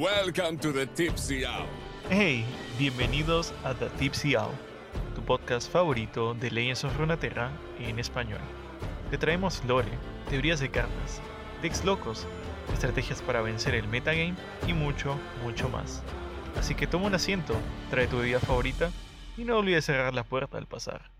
Welcome to the Tipsy Hour. Hey, bienvenidos a The Tipsy Owl, tu podcast favorito de Legends of Runeterra en español. Te traemos lore, teorías de cartas, decks locos, estrategias para vencer el metagame y mucho, mucho más. Así que toma un asiento, trae tu bebida favorita y no olvides cerrar la puerta al pasar.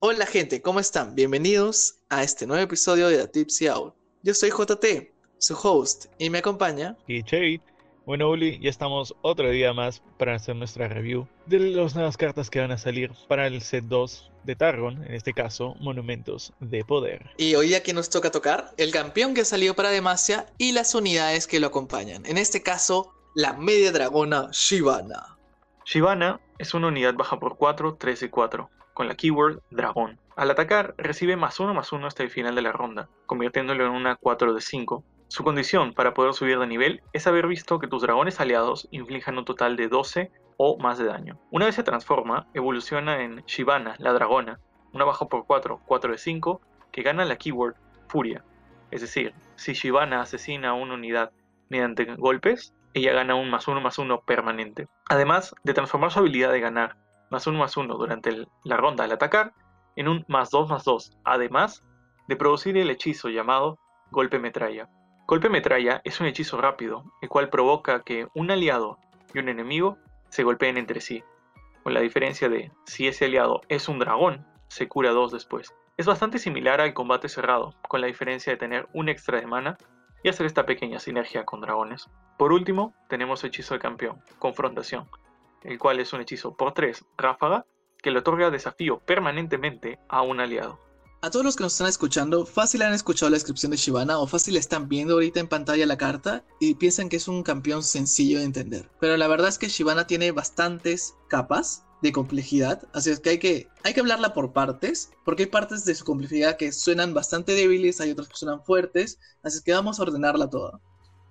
Hola gente, ¿cómo están? Bienvenidos a este nuevo episodio de The Tipsy Hour. Yo soy JT, su host, y me acompaña. Y Cherry, bueno Uli, ya estamos otro día más para hacer nuestra review de las nuevas cartas que van a salir para el set 2 de Targon, en este caso, Monumentos de Poder. Y hoy aquí nos toca tocar el campeón que salió para Demacia y las unidades que lo acompañan. En este caso, la media dragona Shivana. Shivana es una unidad baja por 4, 3 y 4, con la keyword dragón. Al atacar, recibe más 1 más 1 hasta el final de la ronda, convirtiéndolo en una 4 de 5. Su condición para poder subir de nivel es haber visto que tus dragones aliados inflijan un total de 12 o más de daño. Una vez se transforma, evoluciona en Shivana, la dragona, una baja por 4, 4 de 5, que gana la keyword Furia. Es decir, si Shivana asesina a una unidad mediante golpes, ella gana un más 1 más 1 permanente. Además de transformar su habilidad de ganar más 1 más 1 durante la ronda al atacar en un más 2 más 2, además de producir el hechizo llamado Golpe Metralla. Golpe Metralla es un hechizo rápido, el cual provoca que un aliado y un enemigo se golpeen entre sí, con la diferencia de si ese aliado es un dragón, se cura dos después. Es bastante similar al combate cerrado, con la diferencia de tener un extra de mana y hacer esta pequeña sinergia con dragones. Por último, tenemos hechizo de campeón, Confrontación, el cual es un hechizo por 3 ráfaga que le otorga desafío permanentemente a un aliado. A todos los que nos están escuchando, fácil han escuchado la descripción de Shivana o fácil están viendo ahorita en pantalla la carta y piensan que es un campeón sencillo de entender. Pero la verdad es que Shivana tiene bastantes capas de complejidad, así es que hay que, hay que hablarla por partes, porque hay partes de su complejidad que suenan bastante débiles, hay otras que suenan fuertes, así es que vamos a ordenarla toda.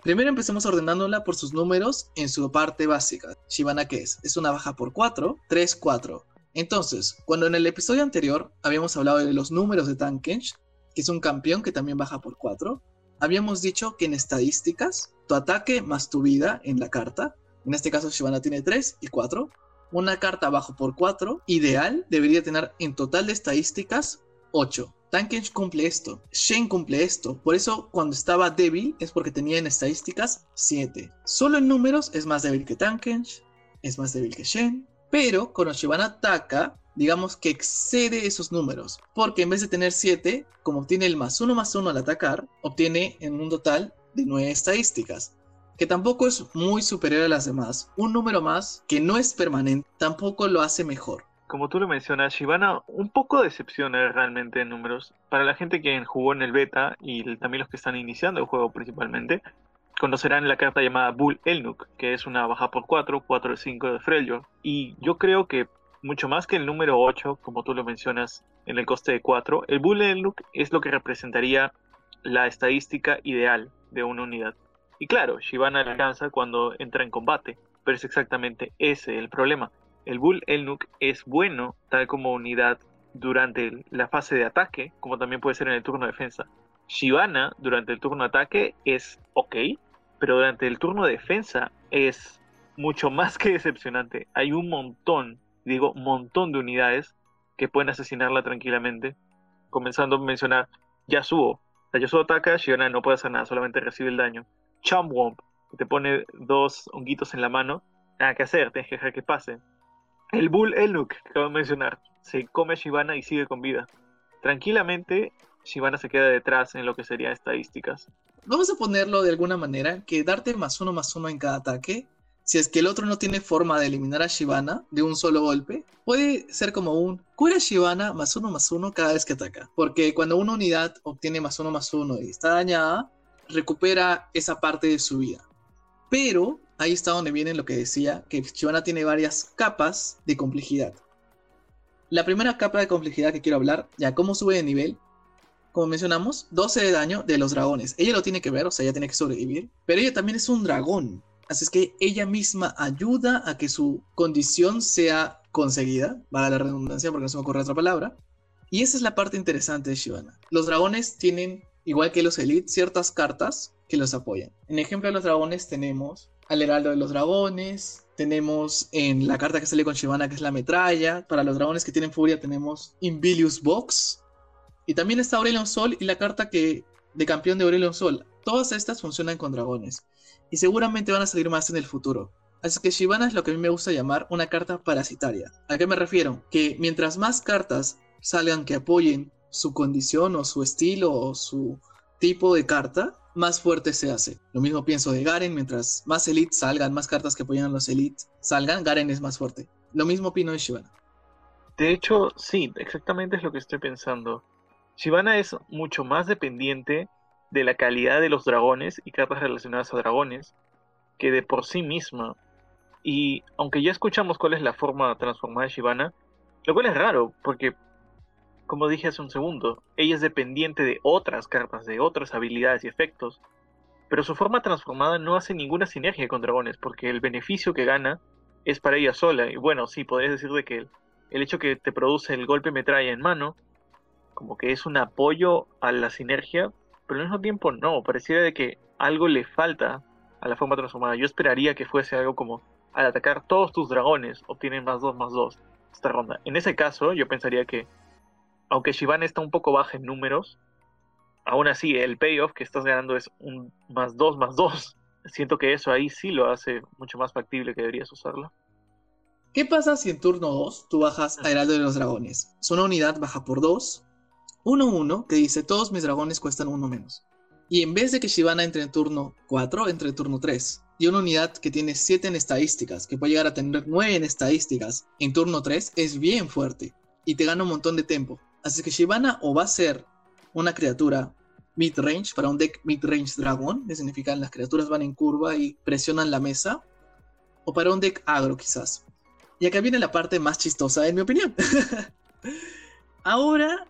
Primero empecemos ordenándola por sus números en su parte básica. Shivana, ¿qué es? Es una baja por 4, 3, 4. Entonces, cuando en el episodio anterior habíamos hablado de los números de Tankench, que es un campeón que también baja por 4, habíamos dicho que en estadísticas, tu ataque más tu vida en la carta, en este caso Shivana tiene 3 y 4, una carta bajo por 4, ideal, debería tener en total de estadísticas 8. Tankench cumple esto, Shen cumple esto, por eso cuando estaba débil es porque tenía en estadísticas 7. Solo en números es más débil que Tankench, es más débil que Shen, pero cuando Shivana ataca, digamos que excede esos números, porque en vez de tener 7, como obtiene el más 1 más 1 al atacar, obtiene en un total de 9 estadísticas, que tampoco es muy superior a las demás. Un número más que no es permanente tampoco lo hace mejor. Como tú lo mencionas, Shivana un poco decepciona realmente en números. Para la gente que jugó en el beta y también los que están iniciando el juego principalmente, conocerán la carta llamada Bull Elnuk, que es una baja por 4, 4 de 5 de Freljord. Y yo creo que mucho más que el número 8, como tú lo mencionas en el coste de 4, el Bull Elnuk es lo que representaría la estadística ideal de una unidad. Y claro, Shivana alcanza cuando entra en combate, pero es exactamente ese el problema. El Bull Elnuk es bueno tal como unidad durante la fase de ataque, como también puede ser en el turno de defensa. Shivana durante el turno ataque es ok, pero durante el turno de defensa es mucho más que decepcionante. Hay un montón, digo, montón de unidades que pueden asesinarla tranquilamente. Comenzando a mencionar Yasuo. La Yasuo ataca, Shiona no puede hacer nada, solamente recibe el daño. Chumwomp, que te pone dos honguitos en la mano. Nada que hacer, tienes que dejar que pase. El Bull Elnuk, que acabo de mencionar, se come a Shivana y sigue con vida. Tranquilamente, Shivana se queda detrás en lo que serían estadísticas. Vamos a ponerlo de alguna manera, que darte más uno más uno en cada ataque, si es que el otro no tiene forma de eliminar a Shivana de un solo golpe, puede ser como un cura Shivana más uno más uno cada vez que ataca. Porque cuando una unidad obtiene más uno más uno y está dañada, recupera esa parte de su vida. Pero ahí está donde viene lo que decía, que Shivana tiene varias capas de complejidad. La primera capa de complejidad que quiero hablar, ya cómo sube de nivel, como mencionamos, 12 de daño de los dragones. Ella lo tiene que ver, o sea, ella tiene que sobrevivir. Pero ella también es un dragón. Así es que ella misma ayuda a que su condición sea conseguida. Vale la redundancia porque no se me ocurre otra palabra. Y esa es la parte interesante de Shivana. Los dragones tienen igual que los Elite, ciertas cartas que los apoyan. En ejemplo de los dragones tenemos al Heraldo de los Dragones, tenemos en la carta que sale con Shivana que es la metralla, para los dragones que tienen furia tenemos Inbilius Box, y también está Aurelion Sol y la carta que de campeón de Aurelion Sol. Todas estas funcionan con dragones, y seguramente van a salir más en el futuro. Así que Shivana es lo que a mí me gusta llamar una carta parasitaria. ¿A qué me refiero? Que mientras más cartas salgan que apoyen su condición o su estilo o su tipo de carta, más fuerte se hace. Lo mismo pienso de Garen, mientras más Elite salgan, más cartas que apoyan a los Elite salgan, Garen es más fuerte. Lo mismo opino de Shivana. De hecho, sí, exactamente es lo que estoy pensando. Shivana es mucho más dependiente de la calidad de los dragones y cartas relacionadas a dragones que de por sí misma. Y aunque ya escuchamos cuál es la forma transformada de Shivana, lo cual es raro, porque como dije hace un segundo, ella es dependiente de otras cartas, de otras habilidades y efectos, pero su forma transformada no hace ninguna sinergia con dragones, porque el beneficio que gana es para ella sola. Y bueno, sí, podrías decir de que el, hecho que te produce el golpe metralla en mano, como que es un apoyo a la sinergia, pero al mismo tiempo no, pareciera de que algo le falta a la forma transformada. Yo esperaría que fuese algo como al atacar todos tus dragones obtienen más 2 más 2 esta ronda. En ese caso, yo pensaría que aunque Shivana está un poco baja en números, aún así el payoff que estás ganando es un más 2 más 2. Siento que eso ahí sí lo hace mucho más factible que deberías usarlo. ¿Qué pasa si en turno 2 tú bajas a Heraldo de los Dragones? Es una unidad baja por 2, 1-1 que dice todos mis dragones cuestan 1 menos. Y en vez de que Shivana entre en turno 4, entre en turno 3. Y una unidad que tiene 7 en estadísticas, que puede llegar a tener 9 en estadísticas, en turno 3 es bien fuerte. Y te gana un montón de tiempo. Así que Shivana o va a ser una criatura mid-range para un deck mid-range dragón, que significa las criaturas van en curva y presionan la mesa, o para un deck agro quizás. Y acá viene la parte más chistosa en mi opinión. Ahora,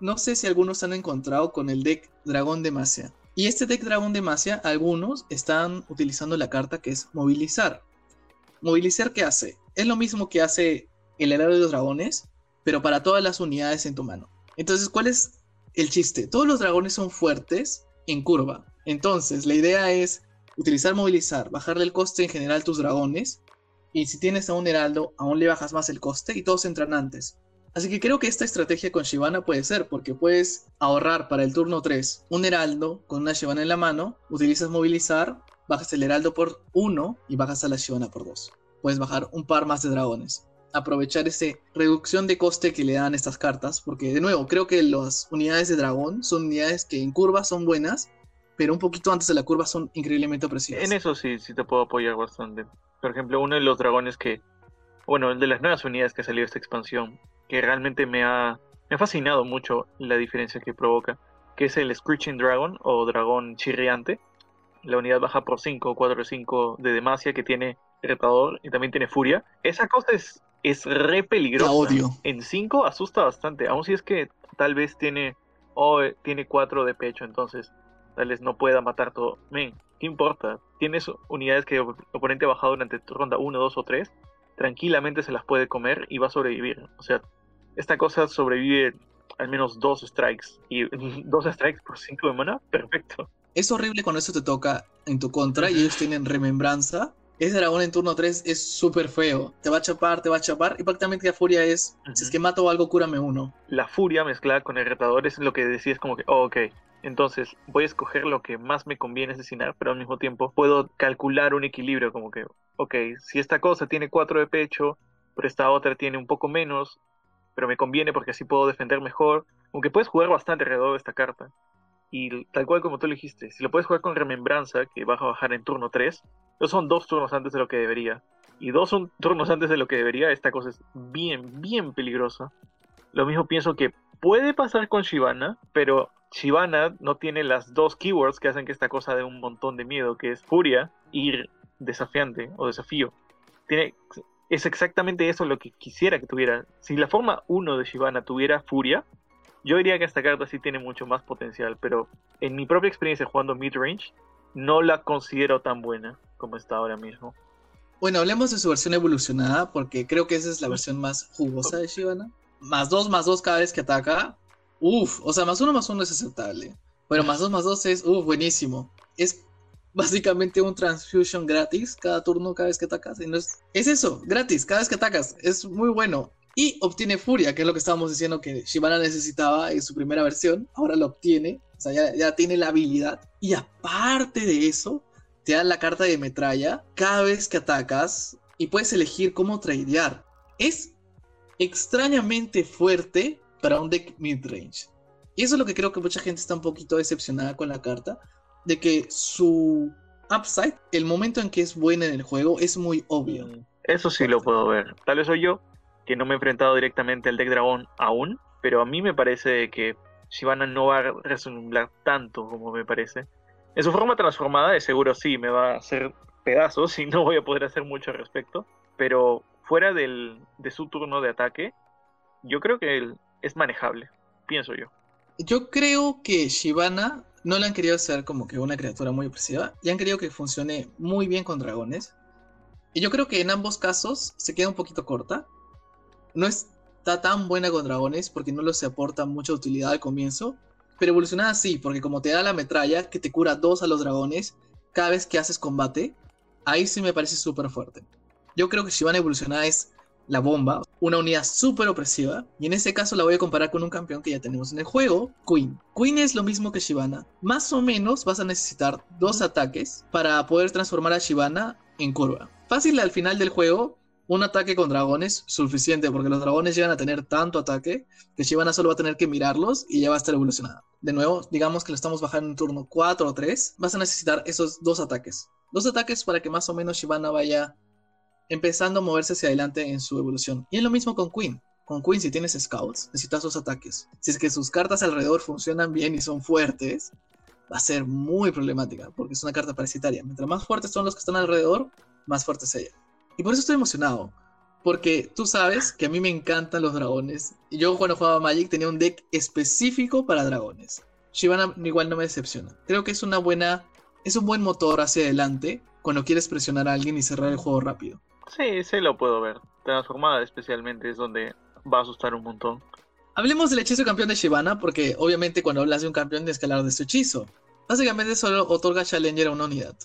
no sé si algunos han encontrado con el deck Dragón de Masia. Y este deck Dragón de Masia, algunos están utilizando la carta que es movilizar. ¿Movilizar qué hace? Es lo mismo que hace el Heraldo de los Dragones, pero para todas las unidades en tu mano. Entonces, ¿cuál es el chiste? Todos los dragones son fuertes en curva. Entonces, la idea es utilizar movilizar, bajarle el coste en general a tus dragones. Y si tienes a un heraldo, aún le bajas más el coste y todos entran antes. Así que creo que esta estrategia con Shivana puede ser, porque puedes ahorrar para el turno 3 un heraldo con una Shivana en la mano, utilizas movilizar, bajas el heraldo por 1 y bajas a la Shivana por 2. Puedes bajar un par más de dragones aprovechar esa reducción de coste que le dan estas cartas, porque de nuevo, creo que las unidades de dragón son unidades que en curva son buenas, pero un poquito antes de la curva son increíblemente opresivas. En eso sí, sí te puedo apoyar bastante. Por ejemplo, uno de los dragones que, bueno, el de las nuevas unidades que ha salido esta expansión, que realmente me ha, me ha fascinado mucho la diferencia que provoca, que es el Screeching Dragon o dragón chirriante. La unidad baja por 5, 4 5 de Demacia que tiene retador y también tiene furia. Esa cosa es es re peligrosa. odio. En 5 asusta bastante, aun si es que tal vez tiene oh, tiene 4 de pecho, entonces tal vez no pueda matar todo. Men, ¿qué importa? Tienes unidades que el oponente ha bajado durante ronda 1, 2 o 3, tranquilamente se las puede comer y va a sobrevivir. O sea, esta cosa sobrevive al menos dos strikes y dos strikes por 5 de mana, perfecto. Es horrible cuando eso te toca en tu contra y ellos tienen remembranza ese dragón en turno 3 es súper feo. Te va a chapar, te va a chapar. Y prácticamente la furia es, si es que mato algo, cúrame uno. La furia mezclada con el retador es lo que decís como que, oh, ok, entonces voy a escoger lo que más me conviene asesinar, pero al mismo tiempo puedo calcular un equilibrio como que, ok, si esta cosa tiene 4 de pecho, pero esta otra tiene un poco menos, pero me conviene porque así puedo defender mejor. Aunque puedes jugar bastante alrededor de esta carta. Y tal cual como tú lo dijiste, si lo puedes jugar con remembranza, que vas a bajar en turno 3, son dos turnos antes de lo que debería. Y dos turnos antes de lo que debería, esta cosa es bien, bien peligrosa. Lo mismo pienso que puede pasar con Shivana, pero Shivana no tiene las dos keywords que hacen que esta cosa dé un montón de miedo, que es furia y desafiante o desafío. Tiene, es exactamente eso lo que quisiera que tuviera. Si la forma 1 de Shivana tuviera furia, yo diría que esta carta sí tiene mucho más potencial, pero en mi propia experiencia jugando midrange, no la considero tan buena como está ahora mismo. Bueno, hablemos de su versión evolucionada, porque creo que esa es la versión más jugosa de Shivana. Más dos, más dos cada vez que ataca. Uf, o sea, más uno, más uno es aceptable. Bueno, más 2 más 2 es, uh, buenísimo. Es básicamente un transfusion gratis cada turno, cada vez que atacas. no es, es eso, gratis, cada vez que atacas. Es muy bueno. Y obtiene furia, que es lo que estábamos diciendo que Shibana necesitaba en su primera versión. Ahora lo obtiene. O sea, ya, ya tiene la habilidad. Y aparte de eso, te dan la carta de metralla cada vez que atacas. Y puedes elegir cómo tradear. Es extrañamente fuerte para un deck midrange. Y eso es lo que creo que mucha gente está un poquito decepcionada con la carta. De que su upside, el momento en que es buena en el juego, es muy obvio. Mm, eso sí lo puedo ver. Tal vez soy yo, que no me he enfrentado directamente al deck dragón aún, pero a mí me parece que Shivana no va a resumir tanto como me parece. En su forma transformada, de seguro sí, me va a hacer pedazos y no voy a poder hacer mucho al respecto. Pero fuera del, de su turno de ataque, yo creo que él es manejable, pienso yo. Yo creo que Shivana no le han querido hacer como que una criatura muy opresiva y han querido que funcione muy bien con dragones. Y yo creo que en ambos casos se queda un poquito corta no está tan buena con dragones porque no les aporta mucha utilidad al comienzo. Pero evolucionada sí, porque como te da la metralla que te cura dos a los dragones cada vez que haces combate, ahí sí me parece súper fuerte. Yo creo que Shivana evolucionada es la bomba, una unidad súper opresiva, y en ese caso la voy a comparar con un campeón que ya tenemos en el juego, Queen. Queen es lo mismo que Shivana. Más o menos vas a necesitar dos ataques para poder transformar a Shivana en curva. Fácil al final del juego, un ataque con dragones suficiente, porque los dragones llegan a tener tanto ataque que Shivana solo va a tener que mirarlos y ya va a estar evolucionada. De nuevo, digamos que lo estamos bajando en turno 4 o 3, vas a necesitar esos dos ataques. Dos ataques para que más o menos Shivana vaya empezando a moverse hacia adelante en su evolución. Y es lo mismo con Queen. Con Queen, si tienes scouts, necesitas dos ataques. Si es que sus cartas alrededor funcionan bien y son fuertes, va a ser muy problemática, porque es una carta parasitaria. Mientras más fuertes son los que están alrededor, más fuerte es ella. Y por eso estoy emocionado. Porque tú sabes que a mí me encantan los dragones. Y yo cuando jugaba Magic tenía un deck específico para dragones. Shivana igual no me decepciona. Creo que es una buena. Es un buen motor hacia adelante cuando quieres presionar a alguien y cerrar el juego rápido. Sí, sí lo puedo ver. Transformada especialmente es donde va a asustar un montón. Hablemos del hechizo campeón de Shivana, porque obviamente cuando hablas de un campeón que hablar de su hechizo. Básicamente solo otorga Challenger a una unidad.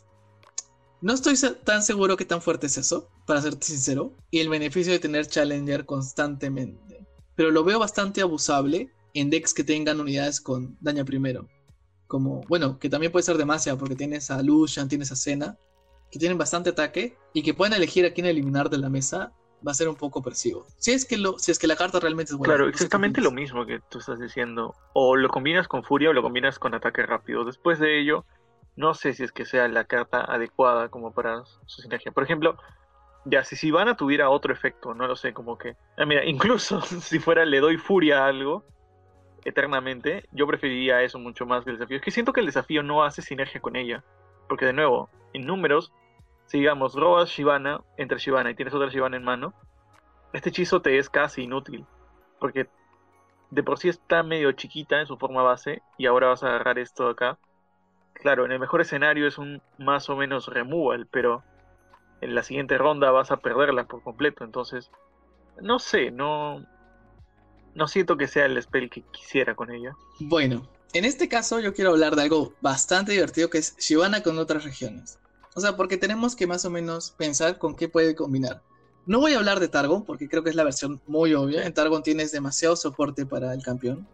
No estoy tan seguro que tan fuerte es eso, para serte sincero, y el beneficio de tener Challenger constantemente. Pero lo veo bastante abusable en decks que tengan unidades con daño primero. Como, bueno, que también puede ser demasiado porque tienes a Lucian, tienes a Senna, que tienen bastante ataque y que pueden elegir a quién eliminar de la mesa, va a ser un poco opresivo. Si es que, lo, si es que la carta realmente es buena. Claro, exactamente lo mismo que tú estás diciendo. O lo combinas con furia o lo combinas con ataque rápido. Después de ello, no sé si es que sea la carta adecuada como para su sinergia. Por ejemplo, ya si Sivana tuviera otro efecto, no lo sé, como que... Ah, mira, incluso si fuera le doy furia a algo eternamente, yo preferiría eso mucho más que el desafío. Es que siento que el desafío no hace sinergia con ella. Porque de nuevo, en números, si digamos robas Shivana, entre Shivana y tienes otra Shivana en mano, este hechizo te es casi inútil. Porque de por sí está medio chiquita en su forma base y ahora vas a agarrar esto acá claro, en el mejor escenario es un más o menos removal, pero en la siguiente ronda vas a perderla por completo. Entonces, no sé, no, no siento que sea el spell que quisiera con ella. Bueno, en este caso yo quiero hablar de algo bastante divertido que es Shivana con otras regiones. O sea, porque tenemos que más o menos pensar con qué puede combinar. No voy a hablar de Targon porque creo que es la versión muy obvia. En Targon tienes demasiado soporte para el campeón.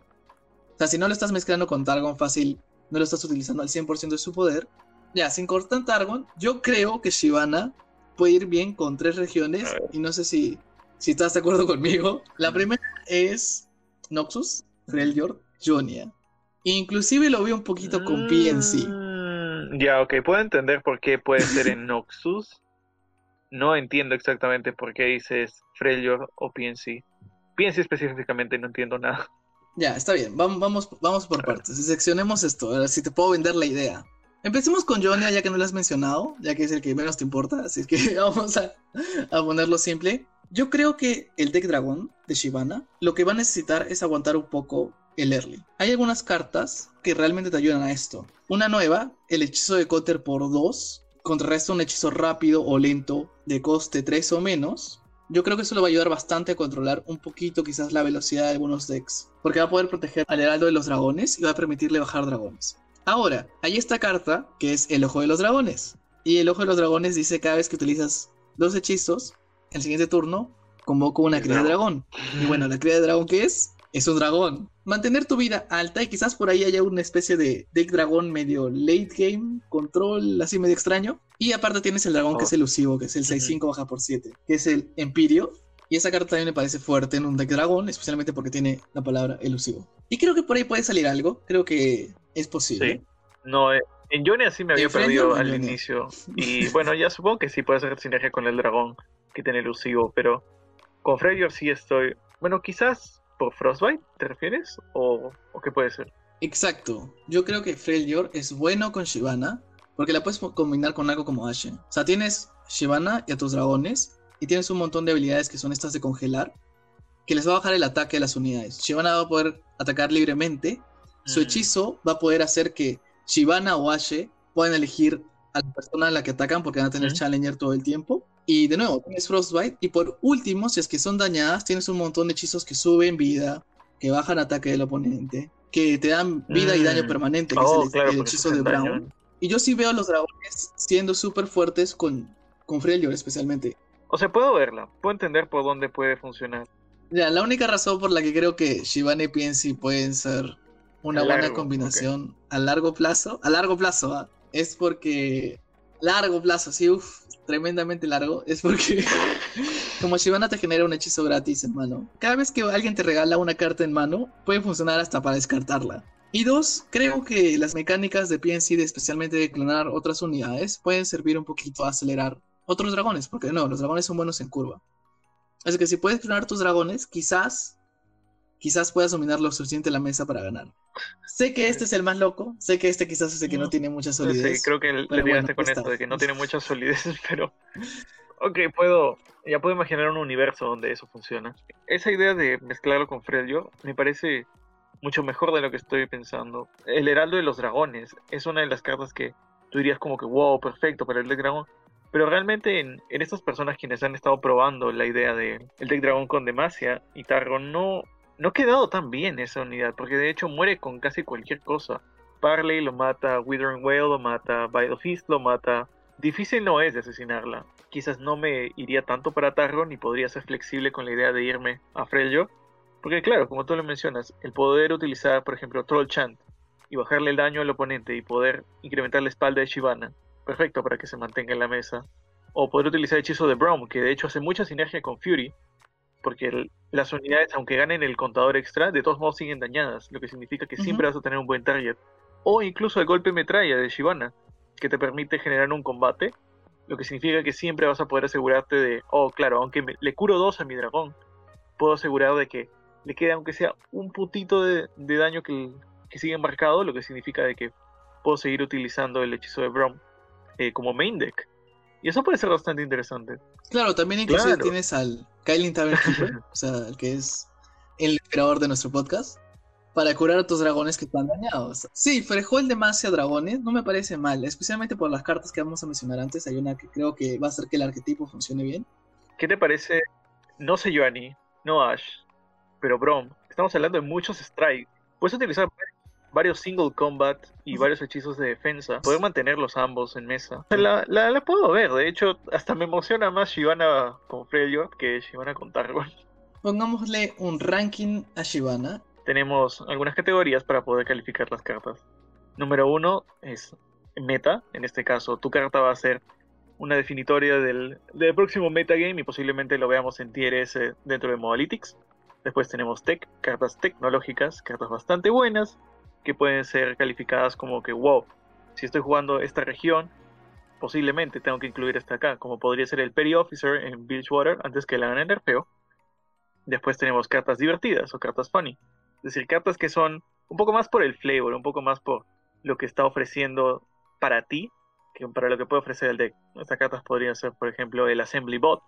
O sea, si no lo estás mezclando con Targon fácil, no lo estás utilizando al 100% de su poder. Ya, sin cortar Targon, yo creo que Shivana puede ir bien con tres regiones y no sé si, si estás de acuerdo conmigo. La primera es Noxus, Freljord, Jonia. Inclusive lo veo un poquito con PNC. Ya, ok, puedo entender por qué puede ser en Noxus. No entiendo exactamente por qué dices Freljord o PNC. PNC específicamente no entiendo nada. Ya, está bien. Vamos, vamos, vamos por partes. Seccionemos esto, a ver si te puedo vender la idea. Empecemos con Jonia, ya que no lo has mencionado, ya que es el que menos te importa, así que vamos a, a ponerlo simple. Yo creo que el deck dragón de Shivana lo que va a necesitar es aguantar un poco el early. Hay algunas cartas que realmente te ayudan a esto. Una nueva, el hechizo de Cotter por 2, contrarresta un hechizo rápido o lento de coste 3 o menos. yo creo que eso le va a ayudar bastante a controlar un poquito quizás la velocidad de algunos decks. Porque va a poder proteger al heraldo de los dragones y va a permitirle bajar dragones. Ahora, hay esta carta que es el ojo de los dragones. Y el ojo de los dragones dice cada vez que utilizas dos hechizos, el siguiente turno convoco una cría de dragón. Y bueno, la cría de dragón que es es un dragón. Mantener tu vida alta y quizás por ahí haya una especie de deck dragón medio late game, control así medio extraño. Y aparte tienes el dragón que es oh. elusivo, que es el 6-5 baja por 7, que es el Empirio. Y esa carta también me parece fuerte en un deck dragón, especialmente porque tiene la palabra elusivo. Y creo que por ahí puede salir algo, creo que es posible. Sí. No, eh, en Johnny así me había perdido al inicio. Y bueno, ya supongo que sí puede hacer sinergia con el dragón que tiene elusivo, pero con Freyr sí estoy. Bueno, quizás por Frostbite, ¿te refieres? ¿O, qué puede ser? Exacto. Yo creo que Freljord es bueno con Shivana porque la puedes combinar con algo como Ashen. O sea, tienes Shivana y a tus dragones y tienes un montón de habilidades que son estas de congelar que les va a bajar el ataque de las unidades. Shivana va a poder atacar libremente. Su mm. hechizo va a poder hacer que Shivana o Ashe puedan elegir a la persona a la que atacan porque van a tener Challenger todo el tiempo. Y de nuevo, tienes Frostbite. Y por último, si es que son dañadas, tienes un montón de hechizos que suben vida, que bajan ataque del oponente, que te dan vida y daño mm. permanente, que es oh, el, hechizo de Brown. Y yo sí veo a los dragones siendo súper fuertes con, con Freljord especialmente. O sea, puedo verla, puedo entender por dónde puede funcionar. Ya, la única razón por la que creo que Shivana y PNC pueden ser una buena combinación a largo plazo, a largo plazo, ¿ah? es porque largo plazo, sí, uff, tremendamente largo, es porque como Shivana te genera un hechizo gratis en mano. Cada vez que alguien te regala una carta en mano, puede funcionar hasta para descartarla. Y dos, creo que las mecánicas de PNC, especialmente de clonar otras unidades, pueden servir un poquito a acelerar otros dragones, porque no, los dragones son buenos en curva. Así que si puedes clonar tus dragones, quizás quizás puedas dominar lo suficiente la mesa para ganar. Sé que este es el más loco, sé que este quizás es el que no, tiene mucha solidez. Sí, creo que le tiraste con esto, de que no tiene mucha solidez, pero... Ok, puedo, ya puedo imaginar un universo donde eso funciona. Esa idea de mezclarlo con Fredio me parece mucho mejor de lo que estoy pensando. El Heraldo de los Dragones es una de las cartas que tú dirías como que, wow, perfecto para el deck dragón. Pero realmente en, en estas personas quienes han estado probando la idea del de deck dragón con Demacia y Targon no, no ha quedado tan bien esa unidad, porque de hecho muere con casi cualquier cosa. Parley lo mata, Withering Whale lo mata, of Fist lo mata. Difícil no es de asesinarla. Quizás no me iría tanto para Targon y podría ser flexible con la idea de irme a Freljord. Porque claro, como tú lo mencionas, el poder utilizar, por ejemplo, Troll Chant y bajarle el daño al oponente y poder incrementar la espalda de Shivana, perfecto para que se mantenga en la mesa. O poder utilizar el hechizo de Braum, que de hecho hace mucha sinergia con Fury, porque las unidades, aunque ganen el contador extra, de todos modos siguen dañadas, lo que significa que siempre vas a tener un buen target. O incluso el golpe metralla de Shivana, que te permite generar un combate, lo que significa que siempre vas a poder asegurarte de, oh, claro, aunque le curo dos a mi dragón, puedo asegurar de que le quede aunque sea un putito de, daño que, que, sigue marcado, lo que significa de que puedo seguir utilizando el hechizo de Brom eh, como main deck. Y eso puede ser bastante interesante. Claro, también incluso tienes al Kylie Tavern o sea, el que es el creador de nuestro podcast, para curar a tus dragones que están dañados. Sí, Frejol demasiado dragones no me parece mal, especialmente por las cartas que vamos a mencionar antes. Hay una que creo que va a hacer que el arquetipo funcione bien. ¿Qué te parece? No sé Joanny, no Ash, pero Brom. Estamos hablando de muchos strikes. Puedes utilizar varios single combat y varios hechizos de defensa, poder mantenerlos ambos en mesa. La, la, puedo ver, de hecho, hasta me emociona más Shivana con Freljord que Shivana con Targon. Pongámosle un ranking a Shivana. Tenemos algunas categorías para poder calificar las cartas. Número uno es meta, en este caso tu carta va a ser una definitoria del, del próximo metagame y posiblemente lo veamos en tier S dentro de Modalytics. Después tenemos tech, cartas tecnológicas, cartas bastante buenas, que pueden ser calificadas como que, wow, si estoy jugando esta región, posiblemente tengo que incluir esta acá, como podría ser el Petty Officer en Bilgewater antes que la hagan en nerfeo. Después tenemos cartas divertidas o cartas funny, es decir, cartas que son un poco más por el flavor, un poco más por lo que está ofreciendo para ti que para lo que puede ofrecer el deck. Estas cartas podrían ser, por ejemplo, el Assembly Bot,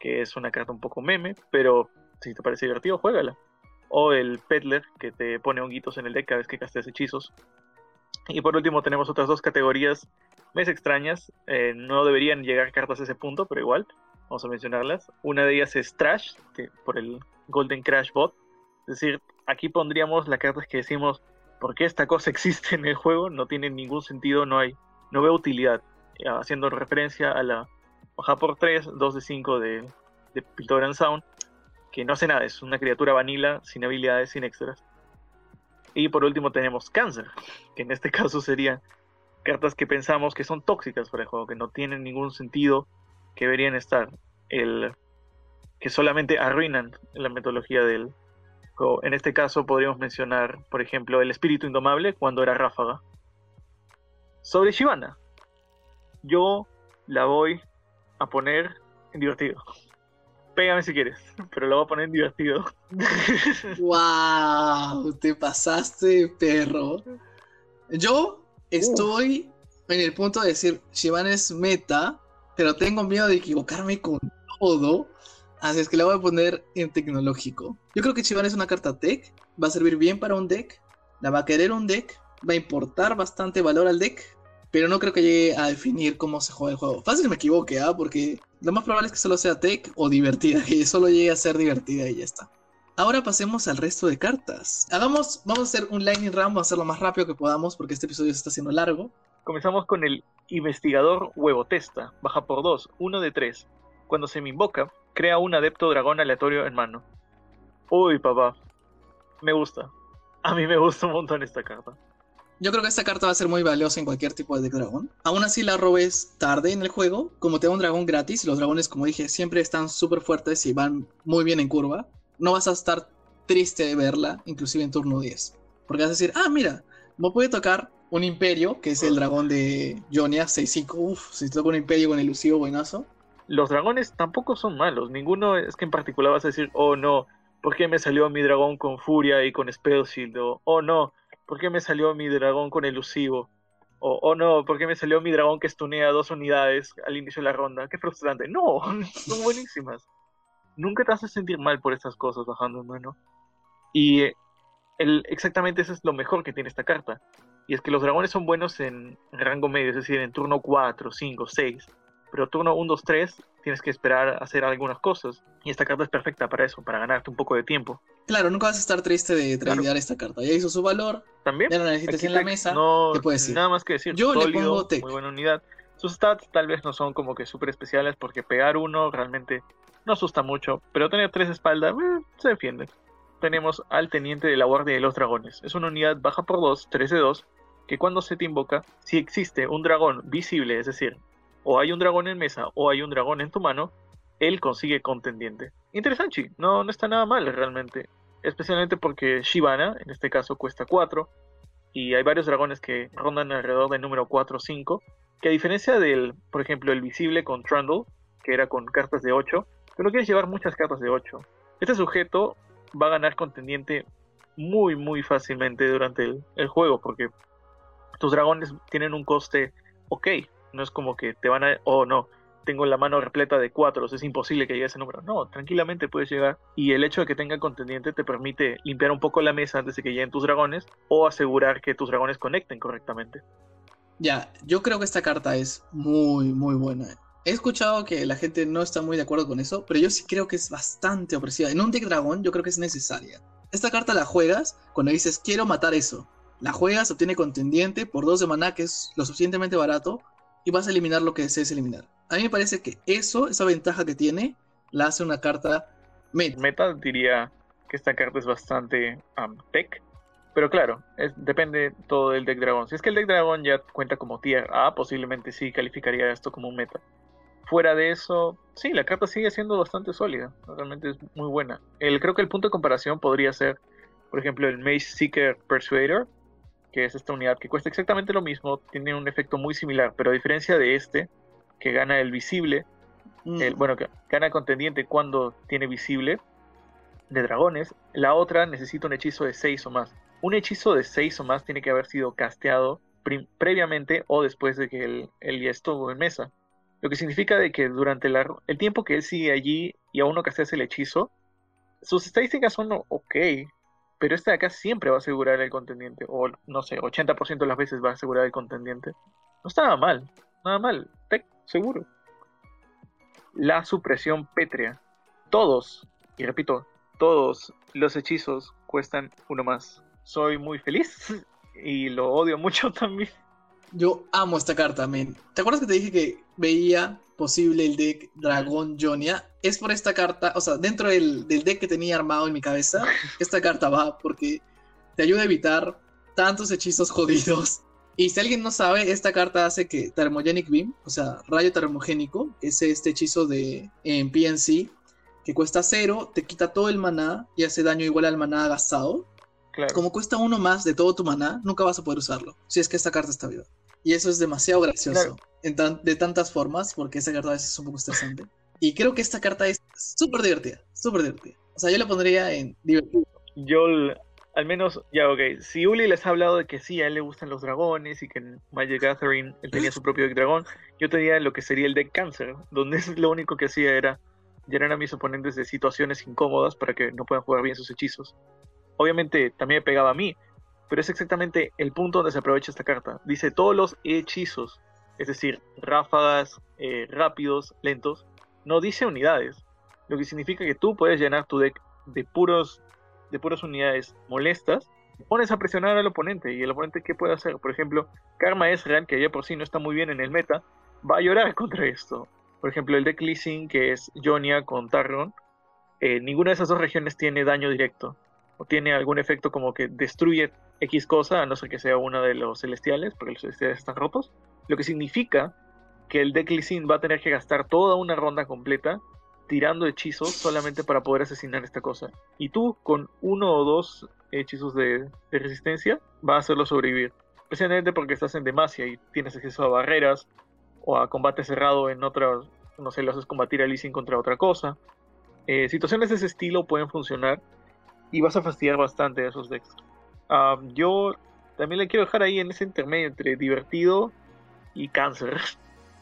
que es una carta un poco meme, pero si te parece divertido, juégala o el Peddler, que te pone honguitos en el deck cada vez que castes hechizos. Y por último tenemos otras dos categorías más extrañas, eh, no deberían llegar cartas a ese punto, pero igual. vamos a mencionarlas. Una de ellas es Trash, por el Golden Crash Bot. Es decir, aquí pondríamos las cartas que decimos, ¿por qué esta cosa existe en el juego? No tiene ningún sentido, no hay, no veo utilidad. Haciendo referencia a la baja por 3, 2 de 5 de, de Pictogram Sound, que no hace nada, es una criatura vanilla, sin habilidades, sin extras. Y por último tenemos Cáncer, que en este caso serían cartas que pensamos que son tóxicas para el juego, que no tienen ningún sentido, que deberían estar, el, que solamente arruinan la metodología del juego. En este caso podríamos mencionar, por ejemplo, el espíritu indomable cuando era ráfaga. Sobre Shivana, yo la voy a poner en divertido. Pégame si quieres, pero lo voy a poner divertido. ¡Wow! Te pasaste, perro. Yo estoy en el punto de decir, Shivana es meta, pero tengo miedo de equivocarme con todo. Así es que la voy a poner en tecnológico. Yo creo que Shivana es una carta tech, va a servir bien para un deck, la va a querer un deck, va a importar bastante valor al deck, pero no creo que llegue a definir cómo se juega el juego. Fácil me equivoque, ¿ah? Porque lo más probable es que solo sea tech o divertida, y solo llegue a ser divertida y ya está. Ahora pasemos al resto de cartas. Hagamos, vamos a hacer un lightning round, vamos a hacerlo lo más rápido que podamos porque este episodio se está haciendo largo. Comenzamos con el investigador huevo testa, baja por 2, 1 de 3. Cuando se me invoca, crea un adepto dragón aleatorio en mano. Uy, papá, me gusta. A mí me gusta un montón esta carta. Yo creo que esta carta va a ser muy valiosa en cualquier tipo de dragón. Aún así la robes tarde en el juego, como te da un dragón gratis, los dragones, como dije, siempre están súper fuertes y van muy bien en curva. No vas a estar triste de verla, inclusive en turno 10. Porque vas a decir, ah, mira, me puede tocar un imperio, que es el dragón de Jonia 6-5. Uf, si toca un imperio con elusivo buenazo. Los dragones tampoco son malos. Ninguno es que en particular vas a decir, oh no, ¿por qué me salió mi dragón con furia y con spell shield? O, oh no, ¿por qué me salió mi dragón con elusivo? O, oh no, ¿por qué me salió mi dragón que estunea dos unidades al inicio de la ronda? Qué frustrante. No, son buenísimas. Nunca te haces sentir mal por estas cosas bajando en mano. Y el, exactamente eso es lo mejor que tiene esta carta. Y es que los dragones son buenos en rango medio, es decir, en turno 4, 5, 6. Pero turno 1, 2, 3 tienes que esperar a hacer algunas cosas. Y esta carta es perfecta para eso, para ganarte un poco de tiempo. Claro, nunca vas a estar triste de tradear esta carta. Ya hizo su valor. También. Ya la necesitas en la mesa. No, ¿Qué puedes decir? Nada más que decir. Yo le pongo tech. Muy buena unidad. Sus stats tal vez no son como que súper especiales porque pegar uno realmente no asusta mucho. Pero tener tres espaldas eh, se defiende. Tenemos al teniente de la guardia de los dragones. Es una unidad baja por 2, 3 de 2, que cuando se te invoca, si existe un dragón visible, es decir, o hay un dragón en mesa o hay un dragón en tu mano, él consigue contendiente. Interesante, no, no está nada mal realmente. Especialmente porque Shivana, en este caso, cuesta 4. Y hay varios dragones que rondan alrededor del número 4 o 5. Que a diferencia del, por ejemplo, el visible con Trundle, que era con cartas de 8, tú no quieres llevar muchas cartas de 8. Este sujeto va a ganar contendiente muy, muy fácilmente durante el, el juego, porque tus dragones tienen un coste ok, no es como que te van a, oh no, tengo la mano repleta de cuatro, es imposible que llegue a ese número. No, tranquilamente puedes llegar. Y el hecho de que tenga contendiente te permite limpiar un poco la mesa antes de que lleguen tus dragones o asegurar que tus dragones conecten correctamente. Ya, yo creo que esta carta es muy, muy buena. He escuchado que la gente no está muy de acuerdo con eso, pero yo sí creo que es bastante opresiva. En un deck dragón yo creo que es necesaria. Esta carta la juegas cuando dices quiero matar eso. La juegas, obtiene contendiente por dos de maná, que es lo suficientemente barato, y vas a eliminar lo que desees eliminar. A mí me parece que eso, esa ventaja que tiene, la hace una carta meta. Meta diría que esta carta es bastante um, tech, pero claro, es, depende todo del deck dragón. Si es que el deck dragón ya cuenta como tier A, posiblemente sí calificaría esto como un meta. Fuera de eso, sí, la carta sigue siendo bastante sólida, realmente es muy buena. El, creo que el punto de comparación podría ser, por ejemplo, el Mage Seeker Persuader, que es esta unidad que cuesta exactamente lo mismo, tiene un efecto muy similar, pero a diferencia de este, que gana el visible, el, mm. bueno, que gana contendiente cuando tiene visible de dragones, la otra necesita un hechizo de 6 o más. Un hechizo de 6 o más tiene que haber sido casteado previamente o después de que él, ya estuvo en mesa. Lo que significa de que durante el tiempo que él sigue allí y aún no casteas el hechizo, sus estadísticas son ok, pero este de acá siempre va a asegurar el contendiente, o no sé, 80% de las veces va a asegurar el contendiente. No está nada mal, nada mal, tech, seguro. la supresión pétrea. Todos, y repito, todos los hechizos cuestan uno más. Soy muy feliz y lo odio mucho también. Yo amo esta carta, men. ¿Te acuerdas que te dije que veía posible el deck Dragón Jonia? Es por esta carta, o sea, dentro del, del deck que tenía armado en mi cabeza, esta carta va porque te ayuda a evitar tantos hechizos jodidos. Y si alguien no sabe, esta carta hace que Thermogenic Beam, o sea, rayo termogénico, es este hechizo de en PNC, que cuesta cero, te quita todo el maná y hace daño igual al maná gastado. Claro. Como cuesta uno más de todo tu maná, nunca vas a poder usarlo, si es que esta carta está viva. Y eso es demasiado gracioso, Claro. en tan- de tantas formas, porque esta carta a veces es un poco estresante. Y creo que esta carta es súper divertida, súper divertida. O sea, yo la pondría en divertido. Yo, al menos, ya, ok. Si Uli les ha hablado de que sí, a él le gustan los dragones y que en Magic Gathering él tenía su propio deck dragón, yo tenía lo que sería el deck Cancer, donde lo único que hacía era llenar a mis oponentes de situaciones incómodas para que no puedan jugar bien sus hechizos. Obviamente también me pegaba a mí, pero es exactamente el punto donde se aprovecha esta carta. Dice todos los hechizos, es decir, ráfagas, eh, rápidos, lentos, no dice unidades, lo que significa que tú puedes llenar tu deck de puros de puras unidades molestas, pones a presionar al oponente y el oponente qué puede hacer, por ejemplo, Karma Ezreal, que ya por sí no está muy bien en el meta, va a llorar contra esto. Por ejemplo, el deck Leasing, que es Jonia con Targon, eh, ninguna de esas dos regiones tiene daño directo o tiene algún efecto como que destruye X cosa, a no ser que sea una de los celestiales, porque los celestiales están rotos, lo que significa que el deck Leasing va a tener que gastar toda una ronda completa tirando hechizos solamente para poder asesinar esta cosa. Y tú, con uno o dos hechizos de, resistencia, vas a hacerlo sobrevivir. Especialmente porque estás en Demacia y tienes acceso a barreras o a combate cerrado en otras, no sé, lo haces combatir a Lee Sin contra otra cosa. Eh, situaciones de ese estilo pueden funcionar y vas a fastidiar bastante a esos decks. Yo también le quiero dejar ahí en ese intermedio entre divertido y cáncer.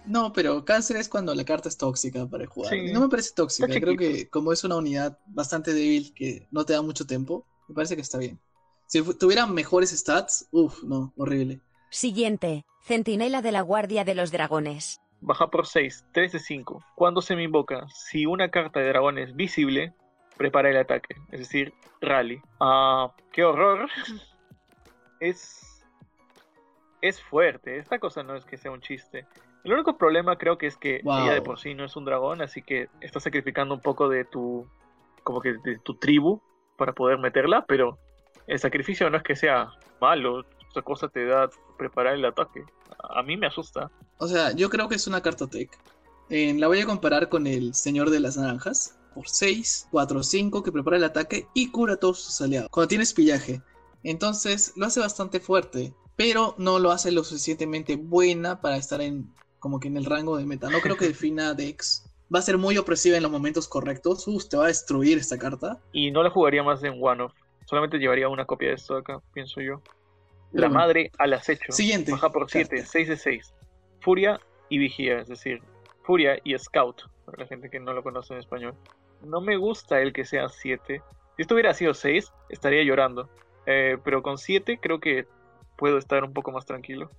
No, pero cáncer es cuando la carta es tóxica para jugar. Sí. No me parece tóxica, creo que como es una unidad bastante débil que no te da mucho tiempo, me parece que está bien. Si fu- tuviera mejores stats, uff, no, horrible. Siguiente. Centinela de la Guardia de los Dragones. Baja por 6, 3 de 5. Cuando se me invoca, si una carta de dragón es visible, prepara el ataque, es decir, rally. Ah, qué horror. es. Es fuerte. Esta cosa no es que sea un chiste. El único problema creo que es que Wow. ella de por sí no es un dragón, así que está sacrificando un poco de tu. como que de tu tribu para poder meterla, pero el sacrificio no es que sea malo. Esta cosa te da preparar el ataque. A mí me asusta. O sea, yo creo que es una carta tech. Eh, la voy a comparar con el Señor de las Naranjas. Por 6, 4, 5 que prepara el ataque y cura a todos sus aliados. Cuando tienes pillaje. Entonces lo hace bastante fuerte. Pero no lo hace lo suficientemente buena para estar en como que en el rango de meta. No creo que defina Dex. Va a ser muy opresiva en los momentos correctos. Uf, te va a destruir esta carta. Y no la jugaría más en one-off. Solamente llevaría una copia de esto de acá, pienso yo. La madre al acecho. Siguiente. Baja por 7, carta. 6 de 6. Furia y Vigía, es decir, Furia y Scout, para la gente que no lo conoce en español. No me gusta el que sea 7. Si esto hubiera sido 6, estaría llorando. Eh, pero con 7 creo que puedo estar un poco más tranquilo.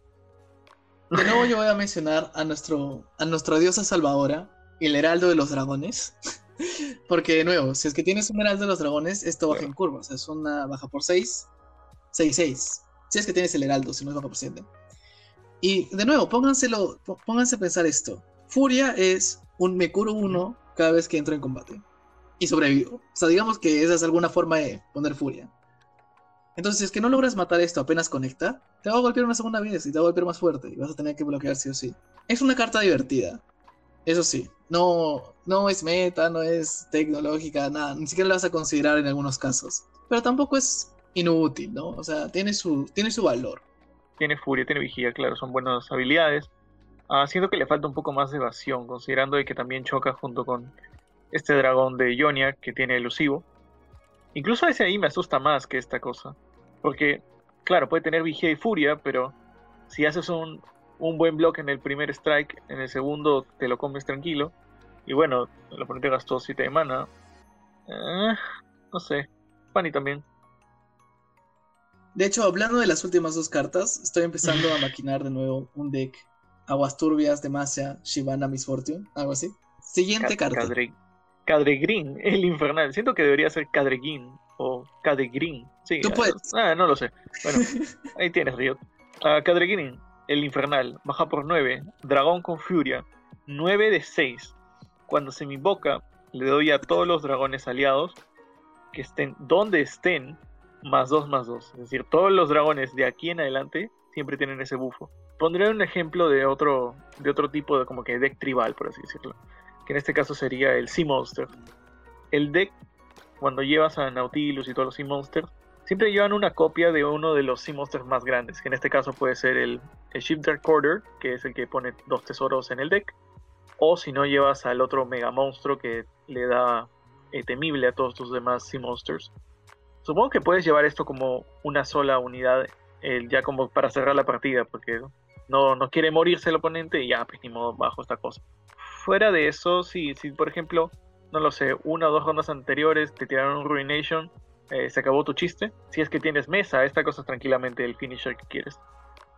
De nuevo yo voy a mencionar a nuestro a nuestra diosa salvadora, el heraldo de los dragones. Porque de nuevo, si es que tienes un heraldo de los dragones, esto baja en curva. O sea, es una baja por 6, 6, 6. Si es que tienes el heraldo, si no es baja por 7. Y de nuevo, pónganselo, pó- pónganse a pensar esto. Furia es un me curo uno cada vez que entro en combate. Y sobrevivo. O sea, digamos que esa es alguna forma de poner furia. Entonces, si es que no logras matar esto apenas conecta, te va a golpear una segunda vez y te va a golpear más fuerte y vas a tener que bloquear sí o sí. Es una carta divertida. Eso sí, no, no es meta, no es tecnológica, nada, ni siquiera la vas a considerar en algunos casos. Pero tampoco es inútil, ¿no? O sea, tiene su, tiene su valor. Tiene Furia, tiene Vigía, claro, son buenas habilidades. Ah, siento que le falta un poco más de evasión, considerando de que también choca junto con este dragón de Ionia que tiene elusivo. Incluso ese ahí me asusta más que esta cosa. Porque, claro, puede tener Vigía y Furia, pero si haces un, un buen bloque en el primer strike, en el segundo te lo comes tranquilo. Y bueno, el oponente gastó 7 de mana. Eh, no sé. Fanny también. De hecho, hablando de las últimas dos cartas, estoy empezando a maquinar de nuevo un deck. Aguas turbias, Demacia, Shivana, Miss Fortune, algo así. Siguiente Ca- carta. Cadre- Cadregrin, el infernal. Siento que debería ser Cadreguin o Cadegrin. Sí, Tú ah, puedes. Ah, no lo sé. Bueno, ahí tienes, Riot. Cadregrin, el infernal. Baja por 9. Dragón con furia. 9 de 6. Cuando se me invoca, le doy a todos los dragones aliados que estén donde estén, más 2 más 2. Es decir, todos los dragones de aquí en adelante siempre tienen ese bufo. Pondré un ejemplo de otro, de otro tipo de como que deck tribal, por así decirlo. Que en este caso sería el Sea Monster. El deck, cuando llevas a Nautilus y todos los Sea Monsters, siempre llevan una copia de uno de los Sea Monsters más grandes. Que en este caso puede ser el, el Ship Dark Order, que es el que pone dos tesoros en el deck. O si no, llevas al otro Mega Monstruo que le da eh, temible a todos tus demás Sea Monsters. Supongo que puedes llevar esto como una sola unidad, eh, ya como para cerrar la partida, porque no, no quiere morirse el oponente y ya, pues ni modo, bajo esta cosa. Fuera de eso, si, si por ejemplo, no lo sé, una o dos rondas anteriores te tiraron un Ruination, eh, se acabó tu chiste. Si es que tienes mesa, esta cosa es tranquilamente el finisher que quieres.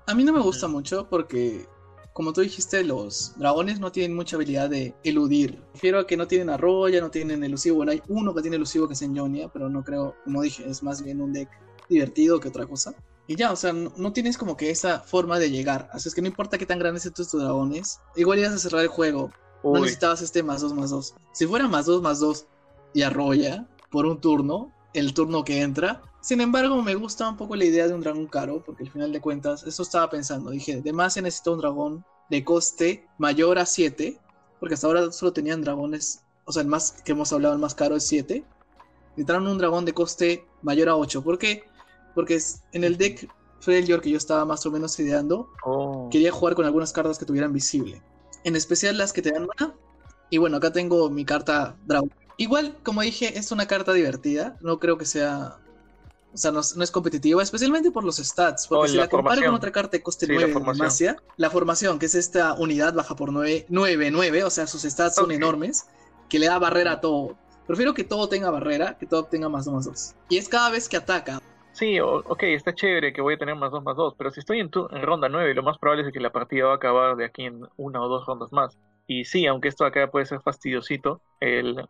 A mí no me gusta mucho porque, como tú dijiste, los dragones no tienen mucha habilidad de eludir. Prefiero a que no tienen arroya, no tienen elusivo. Bueno, hay uno que tiene elusivo que es en Ionia, pero no creo, como dije, es más bien un deck divertido que otra cosa. Y ya, o sea, no, no tienes como que esa forma de llegar. Así es que no importa qué tan grandes sean tus dragones, igual ibas a cerrar el juego. No Uy, necesitabas este más 2 más 2. Si fuera más 2 más 2 y arroya por un turno, el turno que entra. Sin embargo, me gusta un poco la idea de un dragón caro, porque al final de cuentas, eso estaba pensando. Dije, de más se necesita un dragón de coste mayor a 7, porque hasta ahora solo tenían dragones, o sea, el más que hemos hablado, el más caro es 7. Necesitaron un dragón de coste mayor a 8. ¿Por qué? Porque es- en el deck Freljord que yo estaba más o menos ideando, oh, quería jugar con algunas cartas que tuvieran visible. En especial las que te dan mana. Y bueno, acá tengo mi carta Dragón. Igual, como dije, es una carta divertida. No creo que sea. O sea, no, es- no es competitiva, especialmente por los stats. Porque Oh, si la la comparo con otra carta de coste Sí, la 9 de formación. Diplomacia, la formación, que es esta unidad, baja por 9, 9, 9. O sea, sus stats son Ok. enormes. Que le da barrera a todo. Prefiero que todo tenga barrera, que todo tenga más 2 más 2. Y es cada vez que ataca. Sí, ok, está chévere que voy a tener más 2 más 2, pero si estoy en, tu- en ronda 9, lo más probable es que la partida va a acabar de aquí en una o dos rondas más. Y sí, aunque esto acá puede ser fastidiosito, el,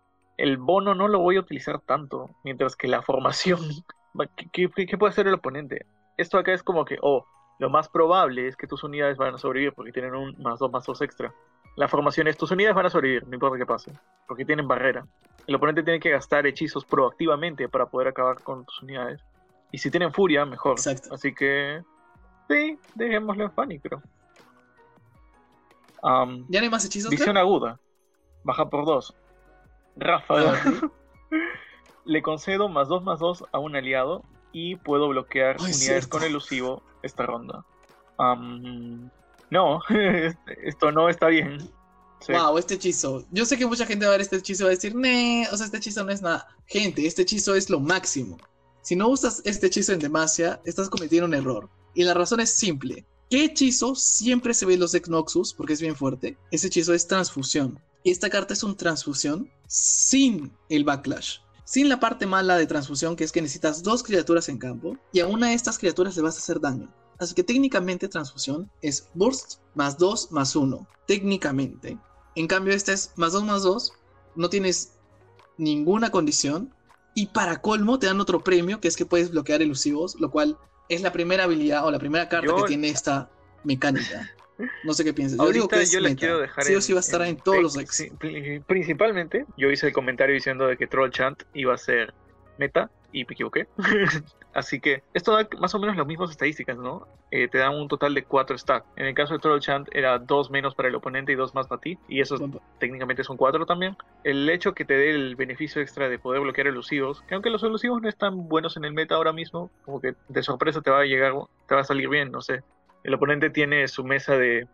bono no lo voy a utilizar tanto, mientras que la formación, va- ¿qué, qué- qué puede hacer el oponente? Esto acá es como que, oh, lo más probable es que tus unidades van a sobrevivir porque tienen un más 2 más 2 extra. La formación es, tus unidades van a sobrevivir, no importa qué pase, porque tienen barrera. El oponente tiene que gastar hechizos proactivamente para poder acabar con tus unidades. Y si tienen furia, mejor. Exacto. Así que. Sí, dejémoslo en Fanny, creo. ¿Ya no hay más hechizos? visión aguda. Baja por 2. Ráfaga. Le concedo más 2 más 2 a un aliado. Y puedo bloquear Ay, unidades cierto. con elusivo esta ronda. No, esto no está bien. Sí. Wow, este hechizo. Yo sé que mucha gente va a ver este hechizo y va a decir, nee, o sea, este hechizo no es nada. Gente, este hechizo es lo máximo. Si no usas este hechizo en demasia, estás cometiendo un error. Y la razón es simple. ¿Qué hechizo siempre se ve en los deck Noxus? Porque es bien fuerte. Ese hechizo es transfusión. Y esta carta es un transfusión sin el backlash. Sin la parte mala de transfusión, que es que necesitas dos criaturas en campo. Y a una de estas criaturas le vas a hacer daño. Así que técnicamente transfusión es burst más 2 más 1. Técnicamente. En cambio, esta es más 2 más 2. No tienes ninguna condición. Y para colmo te dan otro premio, que es que puedes bloquear elusivos, lo cual es la primera habilidad o la primera carta Yo- que tiene esta mecánica. No sé qué piensas. Yo digo que es yo meta. quiero dejar sí o sí va a estar en, todos los pri- principalmente, yo hice el comentario diciendo de que Troll Chant iba a ser meta y me equivoqué. Así que esto da más o menos las mismas estadísticas, ¿no? Eh, te dan un total de 4 stats. En el caso de Troll Chant era 2 menos para el oponente y 2 más para ti. Y eso técnicamente son 4 también. El hecho que te dé el beneficio extra de poder bloquear elusivos, que aunque los elusivos no están buenos en el meta ahora mismo, como que de sorpresa te va a llegar, te va a salir bien, no sé. El oponente tiene su mesa de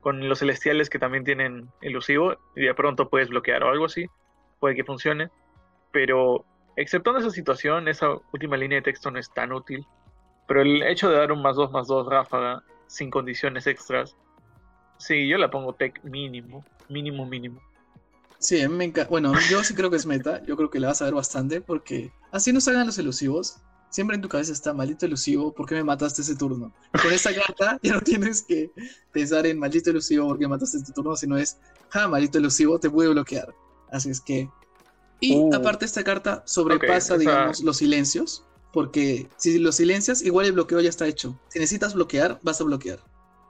con los celestiales que también tienen elusivo y de pronto puedes bloquear o algo así, puede que funcione, pero exceptuando esa situación, esa última línea de texto no es tan útil, pero el hecho de dar un más 2 más 2 ráfaga sin condiciones extras, sí, yo la pongo tech mínimo, mínimo, mínimo. Sí, me encanta. Bueno, yo sí creo que es meta. Yo creo que la vas a ver bastante porque así no salgan los elusivos. siempre en tu cabeza está maldito elusivo, ¿por qué me mataste ese turno? Con esta carta ya no tienes que pensar en maldito elusivo, ¿por qué mataste este turno? Sino es, ja, maldito elusivo, te puede bloquear. Así es que. Y Uh. aparte, esta carta sobrepasa, esa- digamos, los silencios. Porque si los silencias, igual el bloqueo ya está hecho. Si necesitas bloquear, vas a bloquear.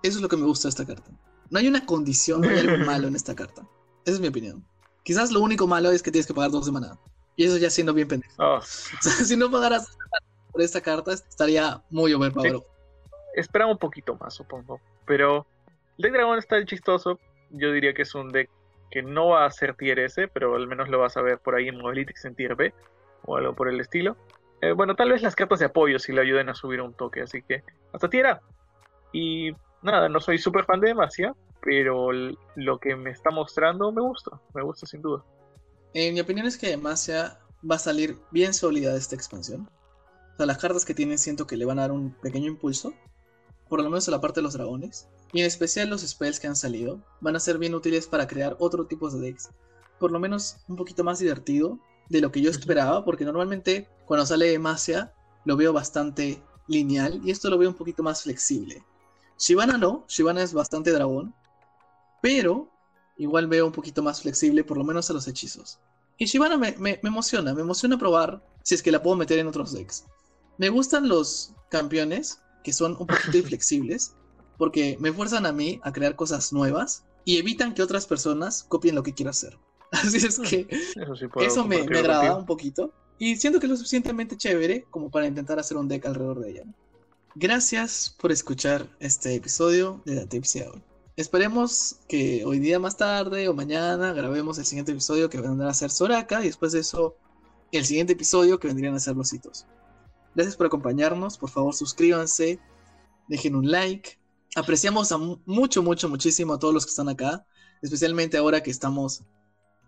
Eso es lo que me gusta de esta carta. No hay una condición, no hay algo malo en esta carta. Esa es mi opinión. Quizás lo único malo es que tienes que pagar dos de maná. Y eso ya siendo bien pendejo. O sea, si no pagaras por esta carta, estaría muy overpowered. esperaba un poquito más, supongo. Pero el deck dragón está chistoso. Yo diría que es un deck que no va a ser tier S, pero al menos lo vas a ver por ahí en Mobilitics en tier B o algo por el estilo. Eh, bueno, tal vez las cartas de apoyo si le ayuden a subir un toque, así que hasta tier A. Y nada, no soy súper fan de Demacia, pero lo que me está mostrando me gusta, me gusta sin duda. Mi opinión es que Demacia va a salir bien sólida esta expansión. O sea, las cartas que tienen siento que le van a dar un pequeño impulso. Por lo menos a la parte de los dragones. Y en especial los spells que han salido. Van a ser bien útiles para crear otro tipo de decks. Por lo menos un poquito más divertido de lo que yo esperaba. Porque normalmente cuando sale Demacia lo veo bastante lineal. Y esto lo veo un poquito más flexible. Shivana no. Shivana es bastante dragón. Pero igual veo un poquito más flexible, por lo menos a los hechizos. Y Shivana me, me- me emociona, me emociona probar si es que la puedo meter en otros decks. Me gustan los campeones que son un poquito inflexibles, porque me fuerzan a mí a crear cosas nuevas y evitan que otras personas copien lo que quiero hacer. Así es que Eso sí eso me, me agrada un poquito. Y siento que es lo suficientemente chévere como para intentar hacer un deck alrededor de ella. Gracias por escuchar este episodio de la Tipsy Hour. Esperemos que hoy día más tarde o mañana grabemos el siguiente episodio que vendrá a ser Soraka y después de eso el siguiente episodio que vendrían a ser los hitos. Gracias por acompañarnos, por favor suscríbanse, dejen un like. Apreciamos a mucho, mucho, muchísimo a todos los que están acá, especialmente ahora que estamos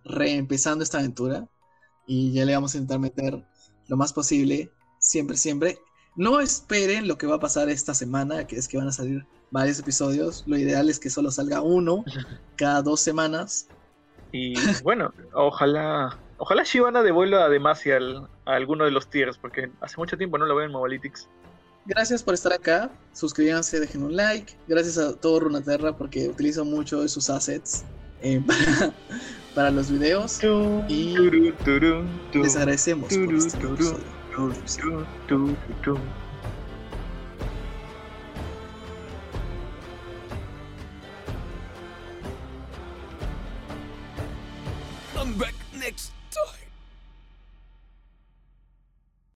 reempezando esta aventura y ya le vamos a intentar meter lo más posible, siempre, siempre. No esperen lo que va a pasar esta semana, que es que van a salir varios episodios. Lo ideal es que solo salga uno cada dos semanas. Y bueno, ojalá ojalá Shivana devuelva a Demacia al- a alguno de los tiers, porque hace mucho tiempo no lo veo en Mobalytics. Gracias por estar acá. Suscríbanse, dejen un like. Gracias a todo Runaterra porque utilizo mucho de sus assets eh, para, para los videos. Y Les agradecemos por este